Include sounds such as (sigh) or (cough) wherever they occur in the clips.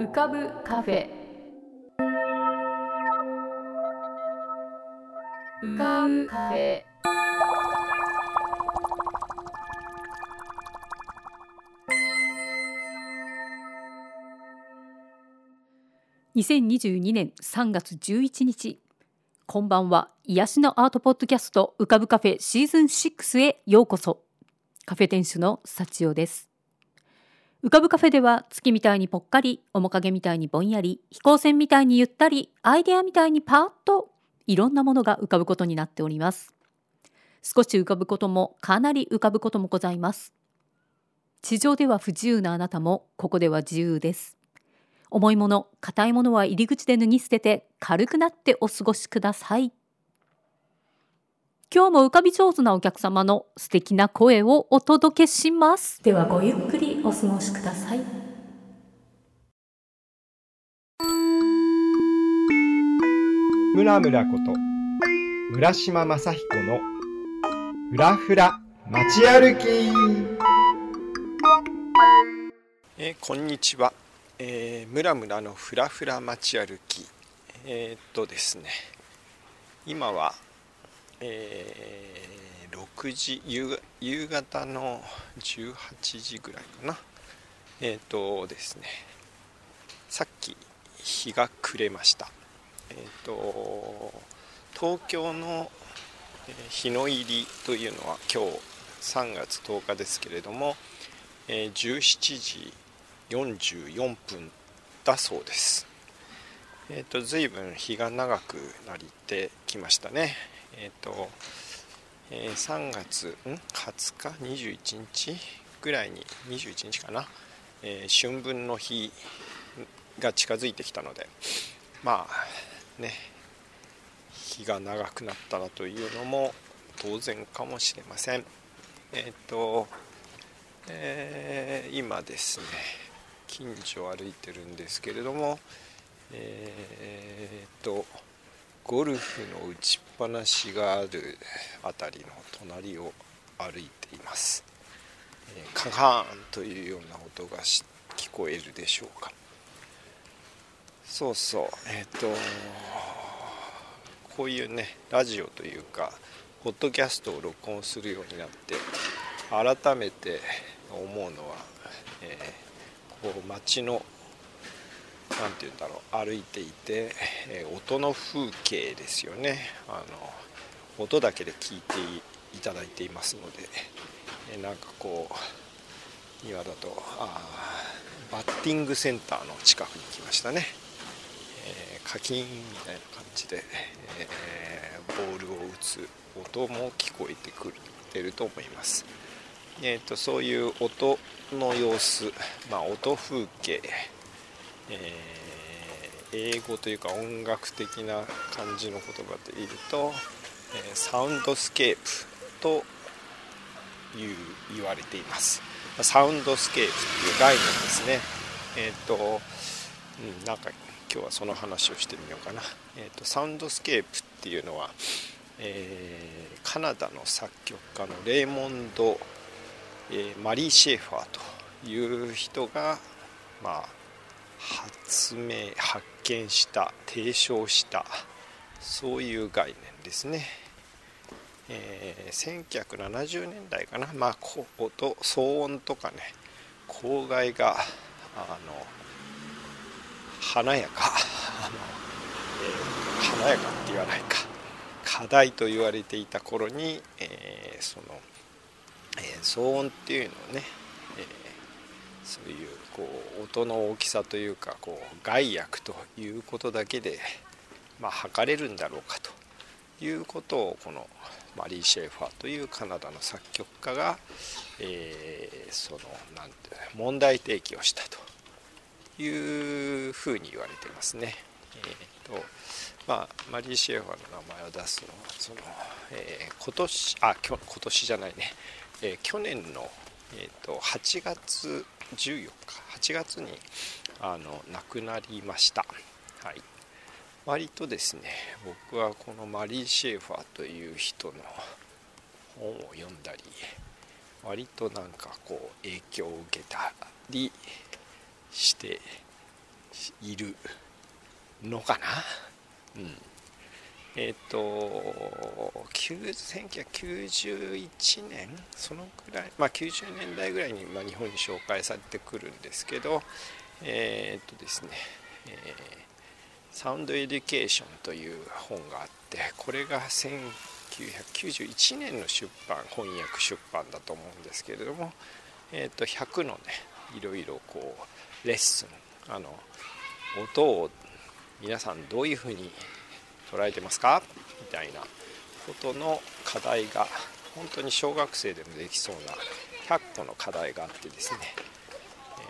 浮かぶカフェ。浮かぶカフェ。2022年3月11日こんばんは。癒しのアートポッドキャスト浮かぶカフェシーズン6へようこそ。カフェ店主の幸代です。浮かぶカフェでは月みたいにぽっかり面影みたいにぼんやり飛行船みたいにゆったりアイデアみたいにパーッといろんなものが浮かぶことになっております。少し浮かぶこともかなり浮かぶこともございます。地上では不自由なあなたもここでは自由です。重いもの硬いものは入り口で脱ぎ捨てて軽くなってお過ごしください。今日も浮かび上手なお客様の素敵な声をお届けします。ではごゆっくりお過ごしください。ムラムラこと浦島正彦のふらふら街歩き。えーこんにちは、えー、ムラムラのふらふら街歩き。えーっとですね。今は、えー6時夕方の18時ぐらいかなえーっとですねさっき日が暮れましたえーと東京の日の入りというのは今日3月10日ですけれども、え17時44分だそうです。えっ、と随分日が長くなりてきましたね。えっ、と、えー3月ん？20日？21日？ぐらいに21日かな、えー春分の日が近づいてきたのでまあね日が長くなったらというのも当然かもしれません。えっ、と、えー今ですね近所を歩いてるんですけれどもえーっとゴルフの打ちっぱなしがある辺りの隣を歩いています、えーカカーンというような音が聞こえるでしょうか。そうそう。えーっとこういうねラジオというかポッドキャストを録音するようになって改めて思うのは、えーこう街の何て言うんだろう歩いていて、え音の風景ですよねあの音だけで聞いていただいていますので、えなんかこう今だとあバッティングセンターの近くに来ましたね、えー課金みたいな感じで、えーボールを打つ音も聞こえてくるると思います。えー、とそういう音の様子、まあ、音風景、えー英語というか音楽的な感じの言葉で言うと、えーサウンドスケープという言われています。サウンドスケープという概念ですね。えっ、と、うん、なんか今日はその話をしてみようかな、えー、とサウンドスケープっていうのは、えーカナダの作曲家のレーモンド、えーマリー・シェーファーという人が、まあ、発明発見した提唱したそういう概念ですね。えー1970年代かな、まあ、こ音騒音とかね公害があの華やか (laughs) あの、えー華やかって言わないか課題と言われていた頃に、えーその、えー騒音っていうのをね、そういうこう音の大きさというかこう害悪ということだけで、まあ、測れるんだろうかということをこのマリー・シェーファーというカナダの作曲家が、えーそのなんて問題提起をしたというふうに言われてますね。えーとまあ、マリー・シェーファーの名前を出すのはその、えー今年あきょ今年じゃないね、えー去年の、えー、と8月14日8月にあの亡くなりました。はい割とですね僕はこのマリー・シェーファーという人の本を読んだり割となんかこう影響を受けたりしているのかな？うんえっ、ー、と1991年そのくらい、まあ、90年代ぐらいに、ま、日本に紹介されてくるんですけどえっ、ー、とですね、えー、サウンドエデュケーションという本があってこれが1991年の出版翻訳出版だと思うんですけれども、えー、と100のねいろいろこうレッスンあの音を皆さんどういうふうに捉えてますか？みたいなことの課題が本当に小学生でもできそうな100個の課題があってですね、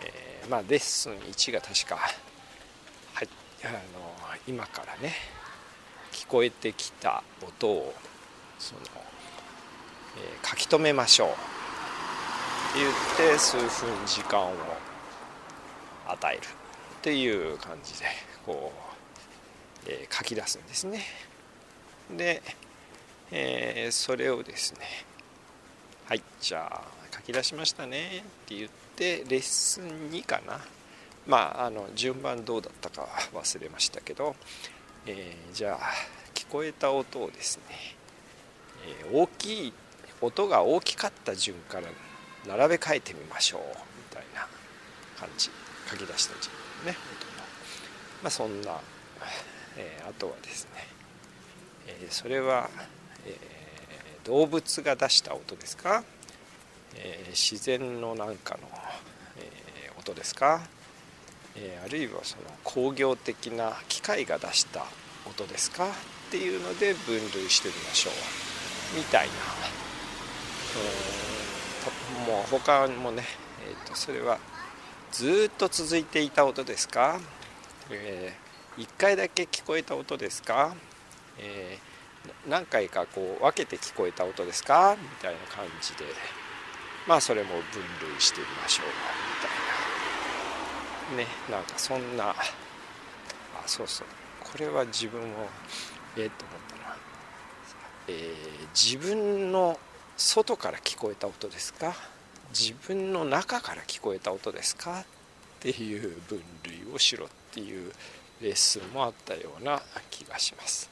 えー、まあレッスン1が確か、はい、あの今からね聞こえてきた音をその、えー、書き留めましょう。って言って数分時間を与えるっていう感じでこうえー、書き出すんですね。で、えー、それをですねはいじゃあ書き出しましたねって言ってレッスン2かな。まああの順番どうだったか忘れましたけど、えー、じゃあ聞こえた音をですね、え大きい音が大きかった順から並べ替えてみましょうみたいな感じ。書き出した順ね。音のまあそんなえー、あとはですね、えー、それは、えー、動物が出した音ですか、え自然のなんかの、え音ですか、えあるいはその工業的な機械が出した音ですか？っていうので分類してみましょう。みたいな、えもう他もね、えーと、とそれはずっと続いていた音ですか、え1回だけ聞こえた音ですか、えー、何回かこう分けて聞こえた音ですか？みたいな感じで。まあそれも分類してみましょうみたいな。ねなんかそんな。あそうそう。これは自分もええと思ったな、えー、自分の外から聞こえた音ですか？自分の中から聞こえた音ですか？っていう分類をしろっていうレッスンもあったような気がします。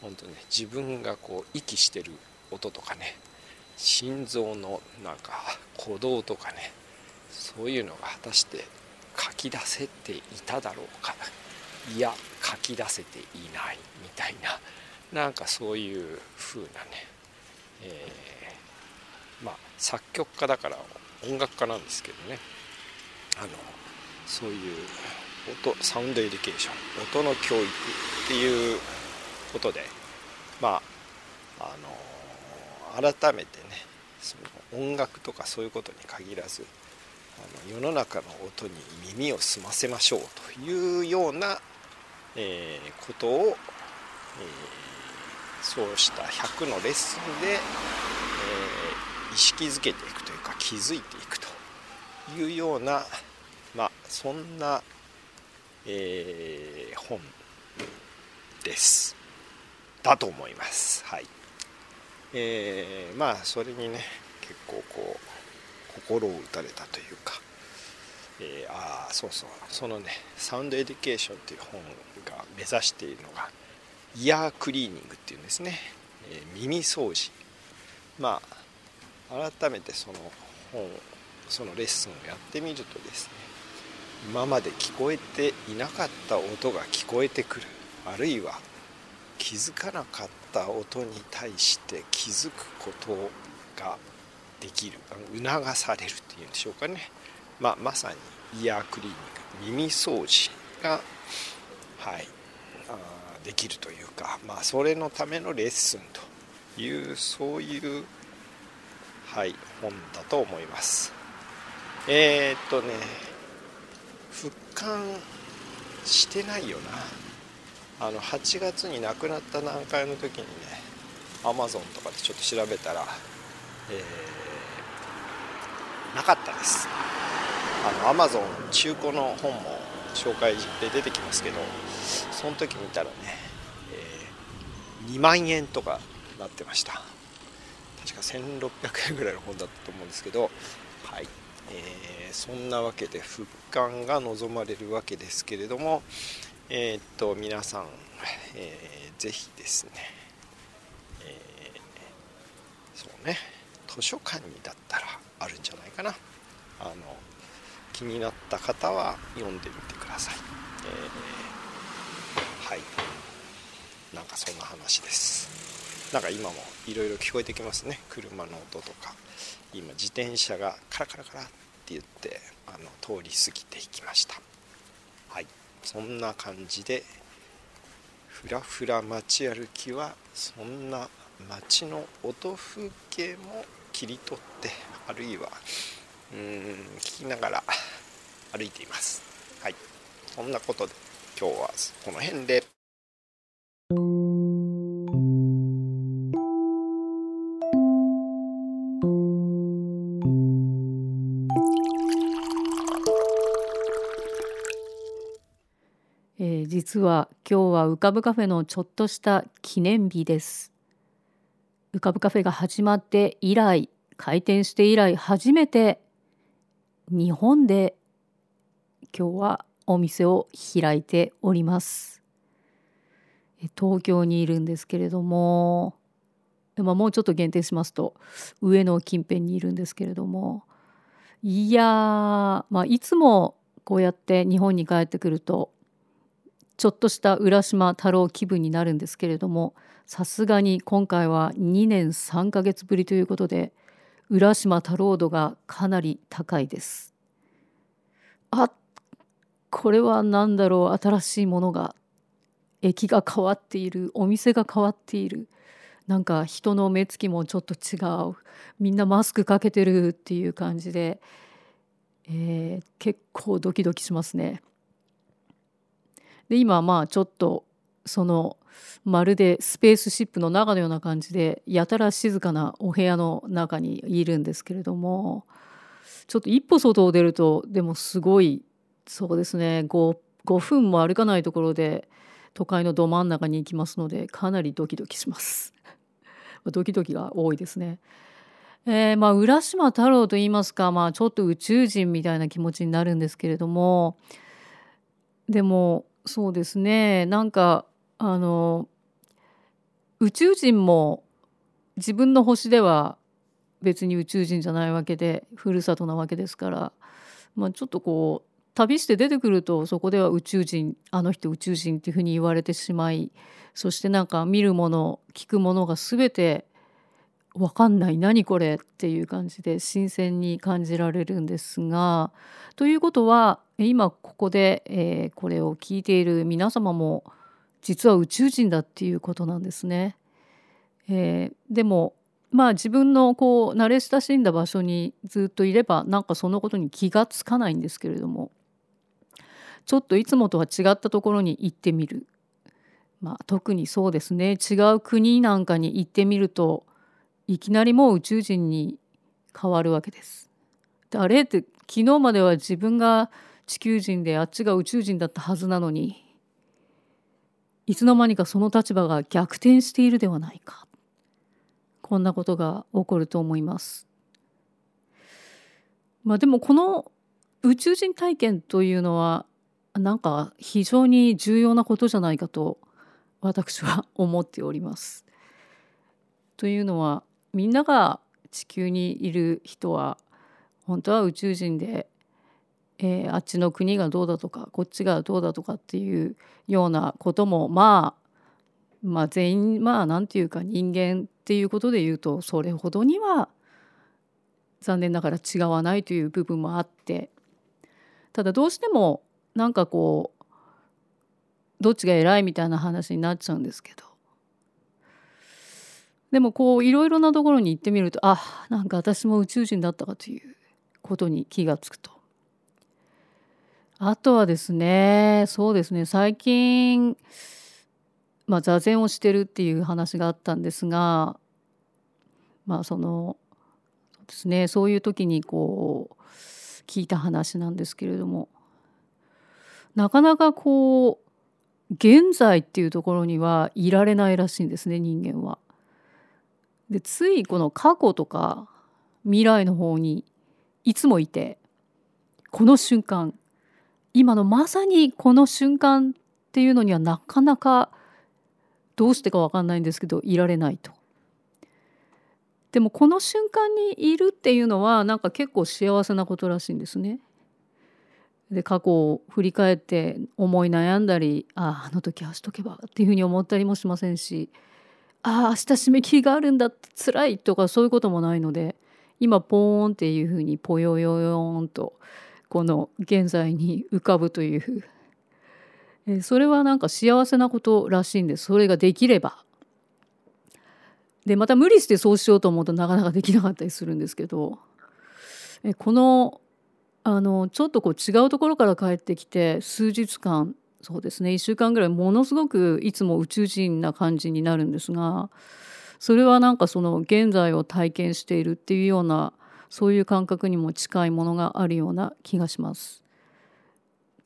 本当ね自分がこう息してる音とかね心臓のなんか鼓動とかねそういうのが果たして書き出せていただろうか。いや書き出せていないみたいななんかそういう風なね、えー、まあ作曲家だから音楽家なんですけどね。あのそういう音サウンドエデュケーション音の教育っていうことでまああの改めてねその音楽とかそういうことに限らずあの世の中の音に耳を澄ませましょうというような、えー、ことを、えー、そうした100のレッスンで、えー、意識づけていくというか気づいていくというようなまあそんなえー、本です。だと思います。はい。えー、まあそれにね結構こう心を打たれたというか、えー、ああそうそう。そのねサウンドエデュケーションという本が目指しているのが ear cleaning っていうんですね、えー、耳掃除。まあ改めてその本そのレッスンをやってみるとですね今まで聞こえていなかった音が聞こえてくる。あるいは気づかなかった音に対して気づくことができる。促されるっていうんでしょうかね、まあ、まさにイヤークリーニング耳掃除が、はい、あできるというか、まあ、それのためのレッスンというそういう、はい、本だと思います。えー、っとね復刊してないよな。あの8月に亡くなった段階の時にねアマゾンとかでちょっと調べたら、えー、なかったです。あのアマゾン中古の本も紹介で出てきますけどその時見たらね、えー、2万円とかなってました。確か1600円ぐらいの本だったと思うんですけどはい。えー、そんなわけで復刊が望まれるわけですけれども、えー、っと皆さん、えー、ぜひですね、えー、そうね図書館にだったらあるんじゃないかな。あの気になった方は読んでみてください、えー、はい。なんかそんな話です。なんか今もいろいろ聞こえてきますね。車の音とか。今自転車がカラカラカラって言ってあの通り過ぎていきました。はい。そんな感じでふらふら街歩きはそんな街の音風景も切り取ってあるいはうーん聞きながら歩いています。はい。そんなことで今日はこの辺で。実は今日は浮かぶカフェのちょっとした記念日です。浮かぶカフェが始まって以来開店して以来初めて日本で今日はお店を開いております。東京にいるんですけれども、まあ、もうちょっと限定しますと上野近辺にいるんですけれども。いやまあ、いつもこうやって日本に帰ってくるとちょっとした浦島太郎気分になるんですけれどもさすがに今回は2年3ヶ月ぶりということで浦島太郎度がかなり高いです。あこれは何だろう新しいものが駅が変わっているお店が変わっているなんか人の目つきもちょっと違うみんなマスクかけてるっていう感じで、えー、結構ドキドキしますね。で今まあちょっとそのまるでスペースシップの中のような感じでやたら静かなお部屋の中にいるんですけれどもちょっと一歩外を出るとでもすごいそうですね 5, 5分も歩かないところで都会のど真ん中に行きますのでかなりドキドキします。(laughs) ドキドキが多いですね。えー、まあ浦島太郎といいますか、まあ、ちょっと宇宙人みたいな気持ちになるんですけれどもでもそうですね。なんかあの宇宙人も自分の星では別に宇宙人じゃないわけでふるさとなわけですから、まあ、ちょっとこう旅して出てくるとそこでは宇宙人あの人宇宙人っていうふうに言われてしまいそしてなんか見るもの聞くものが全て分かんない。何これっていう感じで新鮮に感じられるんですが。ということは今ここで、えー、これを聞いている皆様も実は宇宙人だっていうことなんですね。えー、でもまあ自分のこう慣れ親しんだ場所にずっといればなんかそのことに気がつかないんですけれども。ちょっといつもとは違ったところに行ってみる、まあ、特にそうですね。違う国なんかに行ってみるといきなりもう宇宙人に変わるわけです。であれって昨日までは自分が地球人であっちが宇宙人だったはずなのにいつの間にかその立場が逆転しているではないかこんなことが起こると思います。まあでもこの宇宙人体験というのはなんか非常に重要なことじゃないかと私は思っております。というのはみんなが地球にいる人は本当は宇宙人で、えー、あっちの国がどうだとかこっちがどうだとかっていうようなこともまあまあ全員まあ何て言うか人間っていうことで言うとそれほどには残念ながら違わないという部分もあってただどうしてもなんかこうどっちが偉いみたいな話になっちゃうんですけどでもこういろいろなところに行ってみるとあなんか私も宇宙人だったかということに気がつくと。あとはですねそうですね最近、まあ、座禅をしてるっていう話があったんですがまあそのそうですねそういう時にこう聞いた話なんですけれどもなかなかこう現在っていうところにはいられないらしいんですね人間は。でついこの過去とか未来の方にいつもいてこの瞬間今のまさにこの瞬間っていうのにはなかなかどうしてか分かんないんですけどいられないと。でもこの瞬間にいるっていうのはなんか結構幸せなことらしいんですね。で過去を振り返って思い悩んだりあああの時あしとけばっていうふうに思ったりもしませんしああ明日締め切りがあるんだって辛いとかそういうこともないので今ポーンっていうふうにポヨヨヨーンとこの現在に浮かぶというえそれはなんか幸せなことらしいんですそれができれば。でまた無理してそうしようと思うとなかなかできなかったりするんですけどえこのあのちょっとこう違うところから帰ってきて数日間そうですね1週間ぐらいものすごくいつも宇宙人な感じになるんですがそれはなんかその現在を体験しているっていうようなそういう感覚にも近いものがあるような気がします。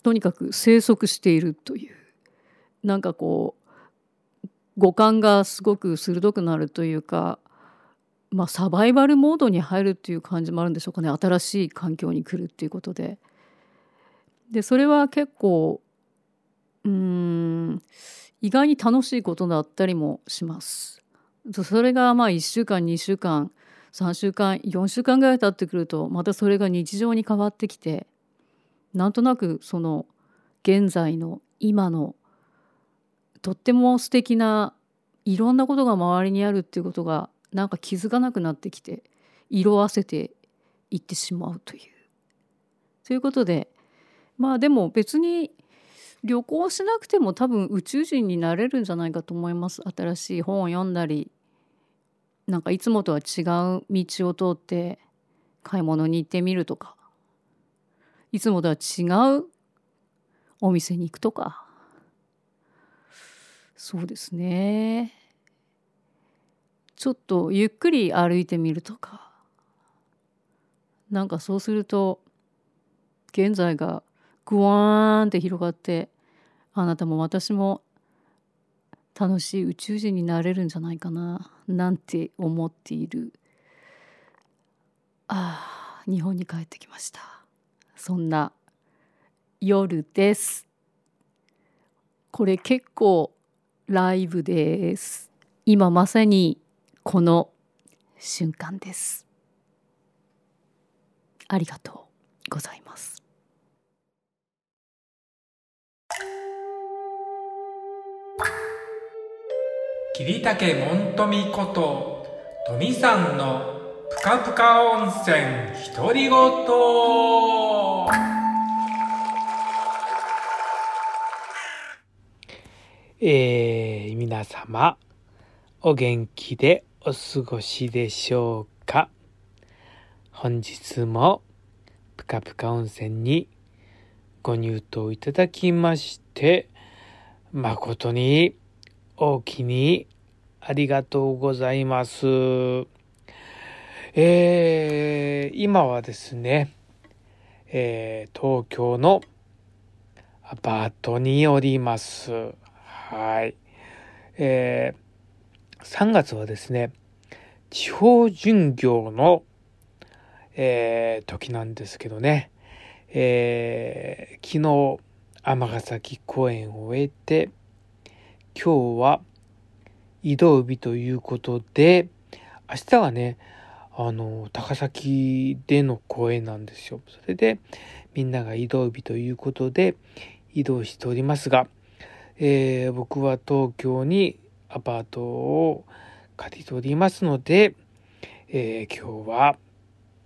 とにかく生息しているというなんかこう五感がすごく鋭くなるというかまあ、サバイバルモードに入るっていう感じもあるんでしょうかね新しい環境に来るっていうことで。でそれは結構意外に楽しいことだったりもします。それがまあ1週間2週間3週間4週間ぐらい経ってくるとまたそれが日常に変わってきてなんとなくその現在の今のとっても素敵ないろんなことが周りにあるっていうことがなんか気づかなくなってきて色あせていってしまうという。ということでまあでも別に旅行しなくても多分宇宙人になれるんじゃないかと思います。新しい本を読んだりなんかいつもとは違う道を通って買い物に行ってみるとか。いつもとは違うお店に行くとか。そうですね。ちょっとゆっくり歩いてみるとか。なんかそうすると現在がグワーンって広がってあなたも私も楽しい宇宙人になれるんじゃないかななんて思っている。ああ日本に帰ってきました。そんな夜です。これ結構ライブです。今まさにこの瞬間です。ありがとうございます。桐竹門富こと富さんのぷかぷか温泉独り言。えー、皆様お元気でお過ごしでしょうか？本日もぷかぷか温泉にご入湯いただきまして誠に大きにありがとうございます。えー、今はですね、えー、東京のアパートにおります。はい。えー、3月はですね、地方巡業の、えー、時なんですけどね、えー、昨日、尼崎公演を終えて、今日は移動日ということで、明日はね、あの、高崎での公演なんですよ。それで、みんなが移動日ということで、移動しておりますが、えー、僕は東京にアパートを借りておりますので、えー、今日は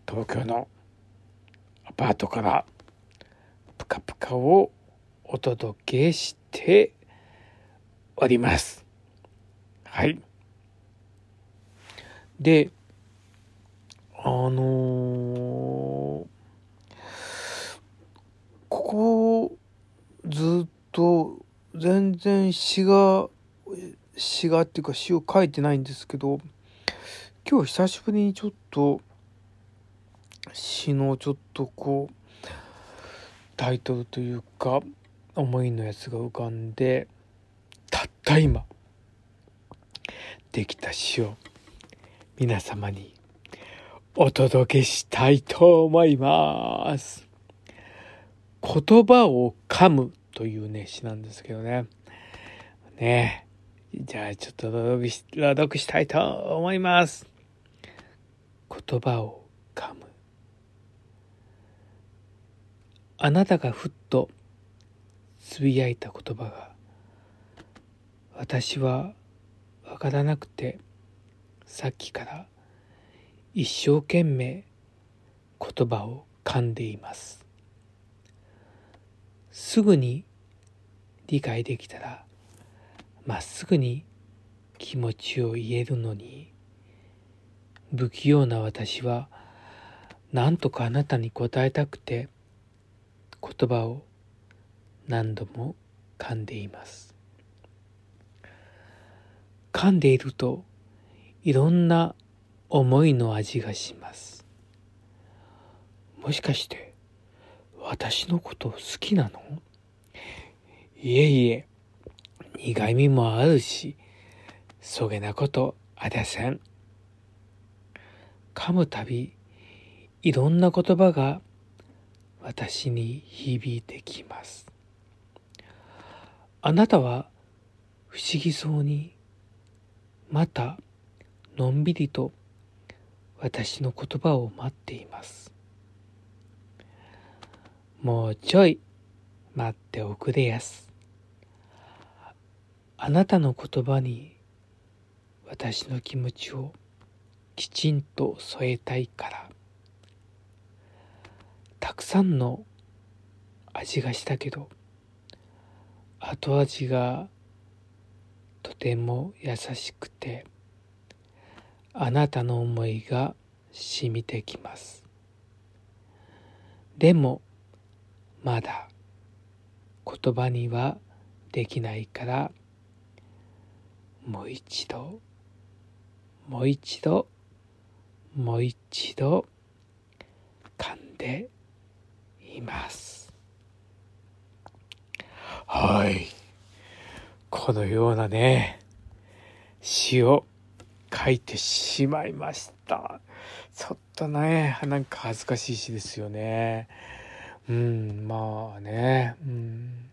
東京のアパートからプカプカをお届けしております。はい。で、あのー、ここずっと全然詩が詩がっていうか詩を書いてないんですけど今日久しぶりにちょっと詩のちょっとこうタイトルというか思いのやつが浮かんでた今できた詩を皆様にお届けしたいと思います。言葉を噛むというね、詩なんですけどね。ねじゃあちょっと朗読したいと思います。言葉を噛む。あなたがふっとつぶやいた言葉が私はわからなくてさっきから一生懸命言葉を噛んでいます。すぐに理解できたらまっすぐに気持ちを言えるのに不器用な私は何とかあなたに答えたくて言葉を何度も噛んでいます。噛んでいるといろんな思いの味がします。もしかして私のこと好きなの？いえいえ苦みもあるしそげなことありゃせん。噛むたびいろんな言葉が私に響いてきます。あなたは不思議そうにまたのんびりと私の言葉を待っています。もうちょい待っておくれやす。あなたの言葉に私の気持ちをきちんと添えたいから。たくさんの味がしたけど後味がとても優しくてあなたの思いが染みてきます。でもまだ言葉にはできないからもう一度もう一度もう一度噛んでいます。はい。このようなね、詩を書いてしまいました。ちょっとね、なんか恥ずかしい詩ですよね。うん、まあね、うん。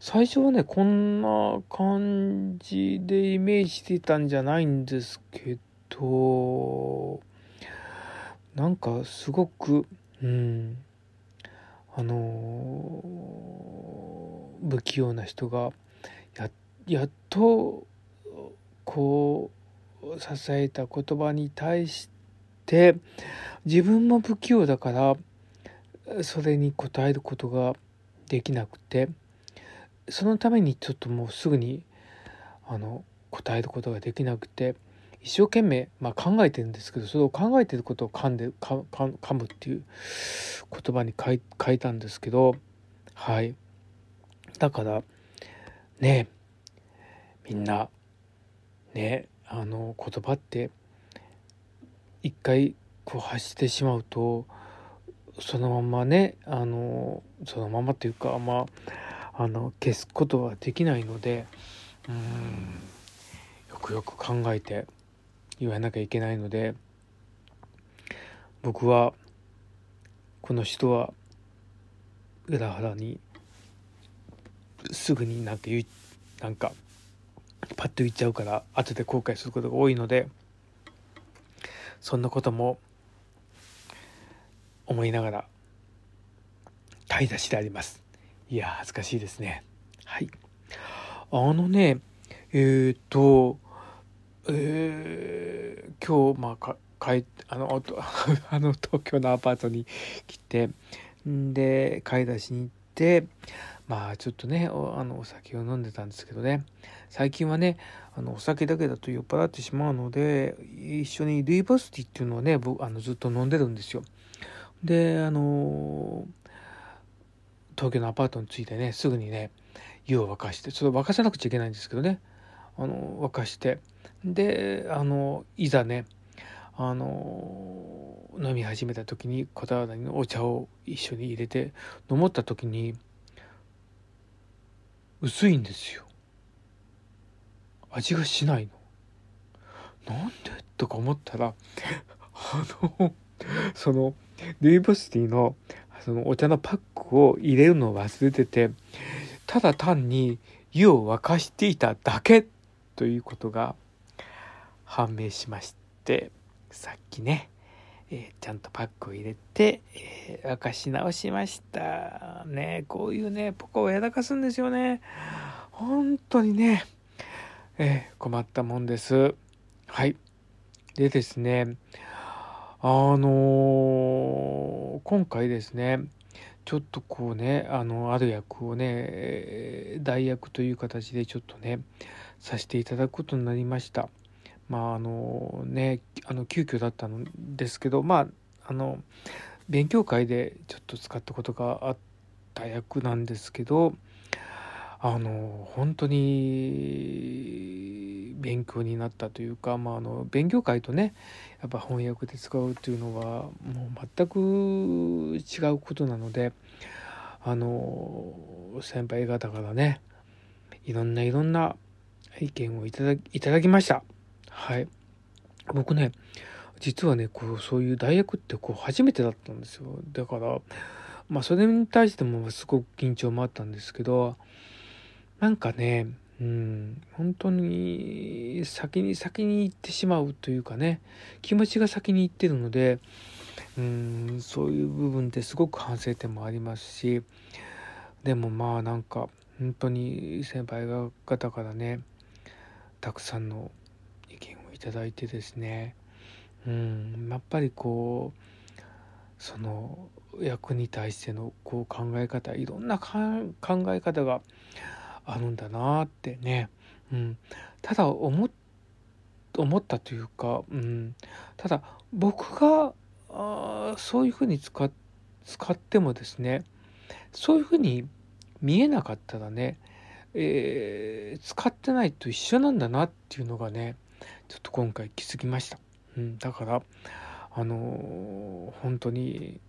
最初はね、こんな感じでイメージしてたんじゃないんですけど、なんかすごく、うん、あの不器用な人がややっとこう支えた言葉に対して自分も不器用だからそれに応えることができなくてそのためにちょっともうすぐにあの答えることができなくて一生懸命、まあ、考えてるんですけどそれを考えてることを噛んで噛むっていう言葉に書い書いたんですけどはい。だからねみんなねあの言葉って一回こう発してしまうとそのままねあのそのままっていうかまああの消すことはできないのでうんよくよく考えて言わなきゃいけないので僕はこの人は裏腹にすぐになんて言うなんかパッと言っちゃうから後で後悔することが多いのでそんなことも思いながら買い出しであります。いや恥ずかしいですね。はい。あのねえっ、とえー、今日まあか帰あの (laughs) あの東京のアパートに来てんで買い出しに行ってまあちょっとねおあのお酒を飲んでたんですけどね。最近はねあのお酒だけだと酔っ払ってしまうので一緒にルイボスティっていうのをね僕あのずっと飲んでるんですよ。であの東京のアパートに着いてねすぐにね湯を沸かしてちょっと沸かさなくちゃいけないんですけどね。あの沸かして。であのいざねあの飲み始めた時に小俵にお茶を一緒に入れて飲もった時に薄いんですよ。味がしないの。なんで？とか思ったらあのそのルイボスティーのそのお茶のパックを入れるのを忘れててただ単に湯を沸かしていただけということが判明しましてさっきね、えー、ちゃんとパックを入れて、えー、沸かし直しました。ねこういうねポコをやらかすんですよね。本当にね、えー、困ったもんです。はい。でですねあのー、今回ですねちょっとこうねあのある役をね代役という形でちょっとねさせていただくことになりました。まああのねあの急遽だったんですけどまああの勉強会でちょっと使ったことがあった役なんですけどあの本当に勉強になったというか、まあ、あの勉強会とねやっぱ翻訳で使うというのはもう全く違うことなのであの先輩方からねいろんないろんな意見をいただいただきました。はい。僕ね、実はね、こう、そういう大学ってこう、初めてだったんですよ。だから、まあ、それに対してもすごく緊張もあったんですけど、なんかね、うん、本当に先に先に行ってしまうというかね、気持ちが先に行ってるので、うん、そういう部分ってすごく反省点もありますし、でもまあなんか、本当に先輩方からね、たくさんのただいてですね。うんやっぱりこうその役に対してのこう考え方いろんな考え方があるんだなってね、うん、ただ思ったというか、うん、ただ僕があそういうふうに使使ってもですねそういうふうに見えなかったらねえー、使ってないと一緒なんだなっていうのがねちょっと今回気づきました、うん、だからあのー、本当に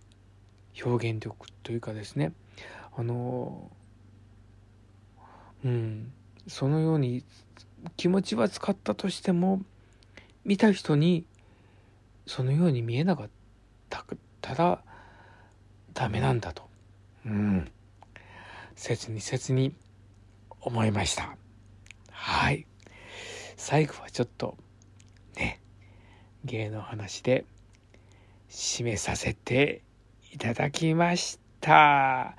表現力というかですねあのー、うんそのように気持ちは使ったとしても見た人にそのように見えなかったらダメなんだと、うん、切に切に思いました。はい。最後はちょっとね、芸の話で締めさせていただきました。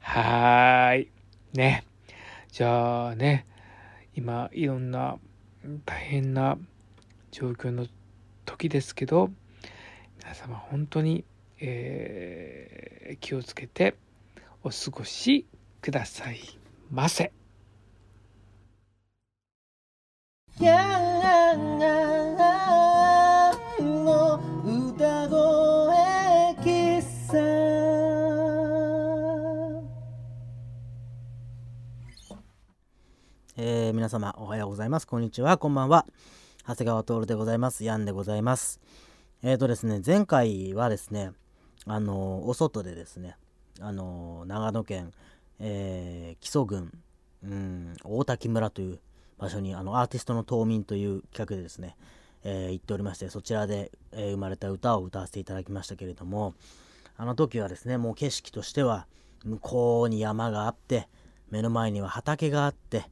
はい。ね。じゃあね、今いろんな大変な状況の時ですけど、皆様本当に、えー、気をつけてお過ごしくださいませ。キャの歌声喫茶えー、皆様おはようございます。こんにちは。こんばんは。長谷川徹でございます。ヤンでございます。えっ、ー、とですね前回はですねあのお外でですねあの長野県、えー、木曽郡、うん、大滝村という場所にあのアーティストの冬眠という企画でですね、えー、行っておりましてそちらで、え、生まれた歌を歌わせていただきましたけれどもあの時はですねもう景色としては向こうに山があって目の前には畑があって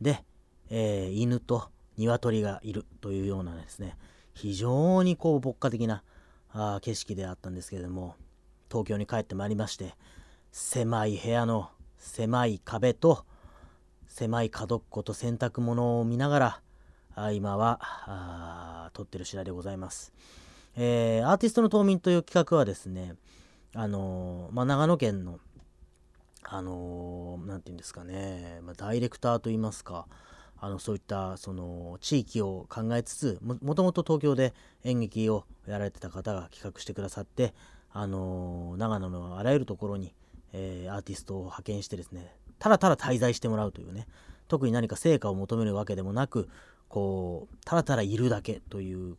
で、えー、犬と鶏がいるというようなですね非常にこう牧歌的なあ景色であったんですけれども東京に帰ってまいりまして狭い部屋の狭い壁と狭い角っこと洗濯物を見ながらあ今は撮ってる次第でございます、えー、アーティストの冬眠という企画はですねあのー、まあ、長野県のあの何、て言うんですかね、まあ、ダイレクターといいますかあのそういったその地域を考えつつもともと東京で演劇をやられてた方が企画してくださって、あの長野のあらゆるところに、えー、アーティストを派遣してですねただただ滞在してもらうというね。特に何か成果を求めるわけでもなくこうただただいるだけという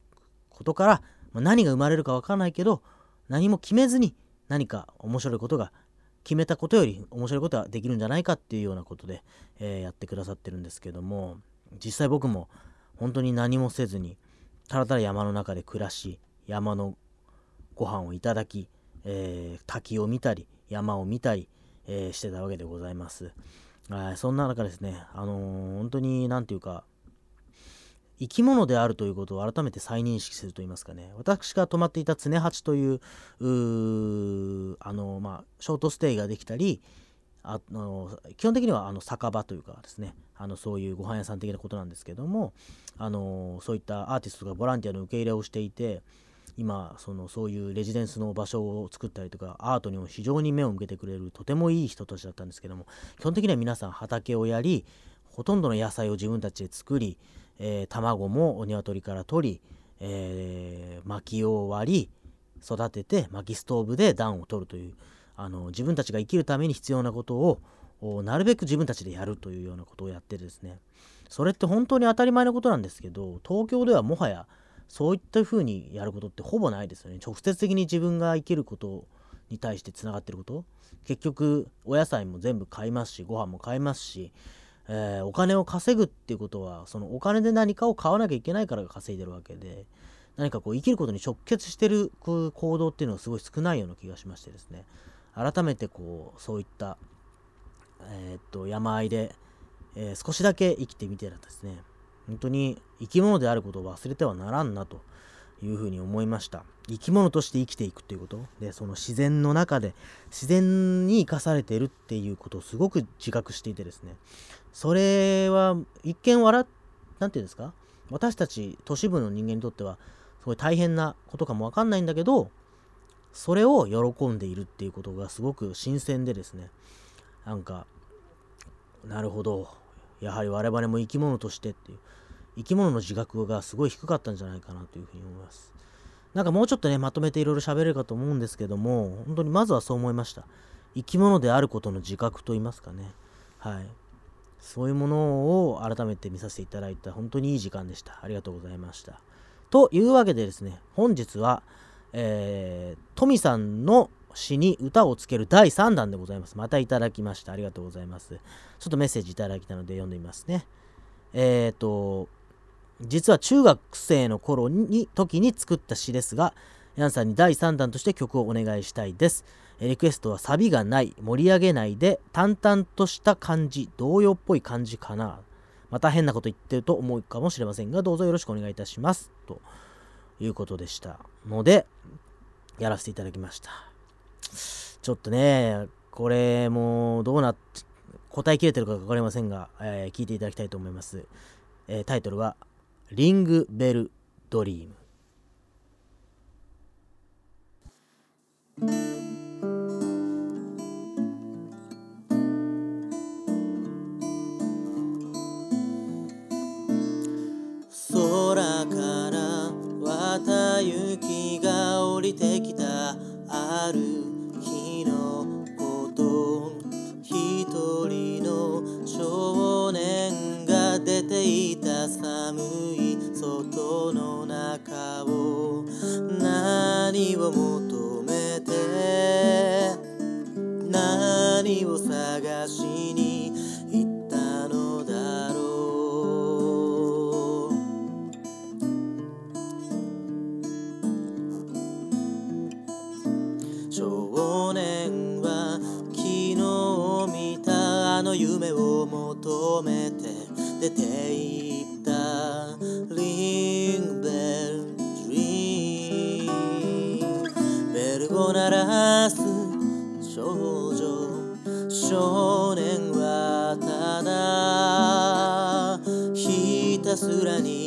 ことから、ま、何が生まれるか分からないけど何も決めずに何か面白いことが決めたことより面白いことができるんじゃないかっていうようなことで、えー、やってくださってるんですけども実際僕も本当に何もせずにただただ山の中で暮らし山のご飯をいただき、えー、滝を見たり山を見たり、えー、してたわけでございます。そんな中ですね、あのー、本当に何て言うか生き物であるということを改めて再認識すると言いますかね私が泊まっていた常八というあの、まあ、ショートステイができたりあの基本的にはあの酒場というかですねあのそういうご飯屋さん的なことなんですけどもあのそういったアーティストとかボランティアの受け入れをしていて今そのそういうレジデンスの場所を作ったりとかアートにも非常に目を向けてくれるとてもいい人たちだったんですけども基本的には皆さん畑をやりほとんどの野菜を自分たちで作り、えー、卵もお鶏から取り、えー、薪を割り育てて薪ストーブで暖を取るというあの自分たちが生きるために必要なことをなるべく自分たちでやるというようなことをやってですね。それって本当に当たり前のことなんですけど東京ではもはやそういった風にやることってほぼないですよね。直接的に自分が生きることに対してつながってること。結局お野菜も全部買いますしご飯も買いますし、えー、お金を稼ぐっていうことはそのお金で何かを買わなきゃいけないからが稼いでるわけで何かこう生きることに直結してる行動っていうのはすごい少ないような気がしましてですね。改めてこうそういった、えー、っと山あいで、えー、少しだけ生きてみてらですね。本当に生き物であることを忘れてはならんなというふうに思いました。生き物として生きていくっていうことでその自然の中で自然に生かされているっていうことをすごく自覚していてですね。それは一見笑何て言うんですか？私たち都市部の人間にとってはすごい大変なことかもわかんないんだけどそれを喜んでいるっていうことがすごく新鮮でですね。なんかなるほど。やはり我々も生き物としてっていう生き物の自覚がすごい低かったんじゃないかなというふうに思います。なんかもうちょっとね、まとめていろいろ喋れるかと思うんですけども、本当にまずはそう思いました。生き物であることの自覚といいますかね。はい。そういうものを改めて見させていただいた本当にいい時間でした。ありがとうございました。というわけでですね、本日は、えー、トミさんの詩に歌をつける第3弾でございます。またいただきました。ありがとうございます。ちょっとメッセージいただきたので読んでみますね。えっ、ー、と、実は中学生の頃に時に作った詩ですがヤンさんに第3弾として曲をお願いしたいですリクエストはサビがない盛り上げないで淡々とした感じ童謡っぽい感じかなまた変なこと言ってると思うかもしれませんがどうぞよろしくお願いいたしますということでしたのでやらせていただきましたちょっとねこれもどうな答えきれてるか分かりませんが、えー、聞いていただきたいと思います、えー、タイトルはリングベルドリーム。空から綿雪が降りてきた。ある何を求めて何を探しに行ったのだろう。少年は昨日見たあの夢を求めて出ていった。リすらに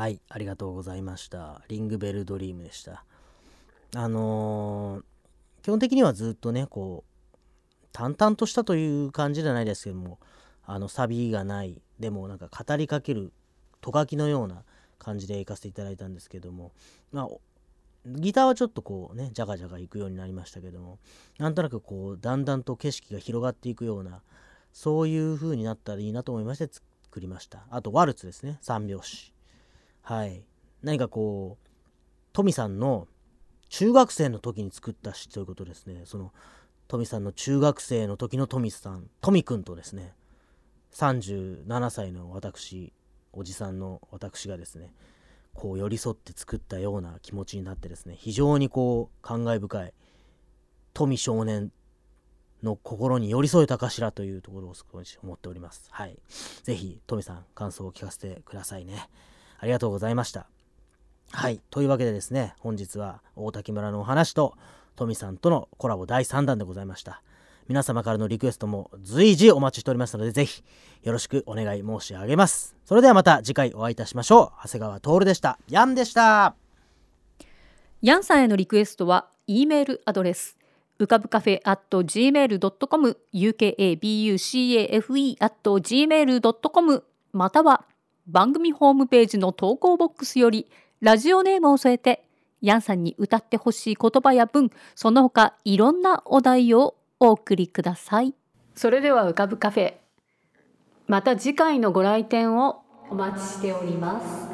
はい、ありがとうございました。リングベルドリームでした。あのー基本的にはずっとね、こう、淡々としたという感じじゃないですけども、あの、サビがない、でもなんか語りかける、と書きのような感じで行かせていただいたんですけども、まあ、ギターはちょっとこうね、ジャガジャガ行くようになりましたけども、なんとなくこう、だんだんと景色が広がっていくような、そういう風になったらいいなと思いまして作りました。あと、ワルツですね、三拍子。はい。何かこう、トミさんの中学生の時に作った詩ということですね。その、トミさんの中学生の時のトミさん、トミくんとですね、37歳の私、おじさんの私がですね、こう寄り添って作ったような気持ちになってですね、非常にこう、感慨深い、富少年の心に寄り添えたかしらというところを少し思っております。はい。ぜひ、トミさん、感想を聞かせてくださいね。ありがとうございました。はい。というわけでですね、本日は大滝村のお話と、トミさんとのコラボ第3弾でございました。皆様からのリクエストも随時お待ちしておりますので、ぜひよろしくお願い申し上げます。それではまた次回お会いいたしましょう。長谷川徹でした。ヤンでした。ヤンさんへのリクエストは E メールアドレスうかぶカフェ at gmail.com ukabucafe at gmail.com または番組ホームページの投稿ボックスよりラジオネームを添えてヤンさんに歌ってほしい言葉や文その他いろんなお題をお送りください。それでは浮かぶカフェまた次回のご来店をお待ちしております。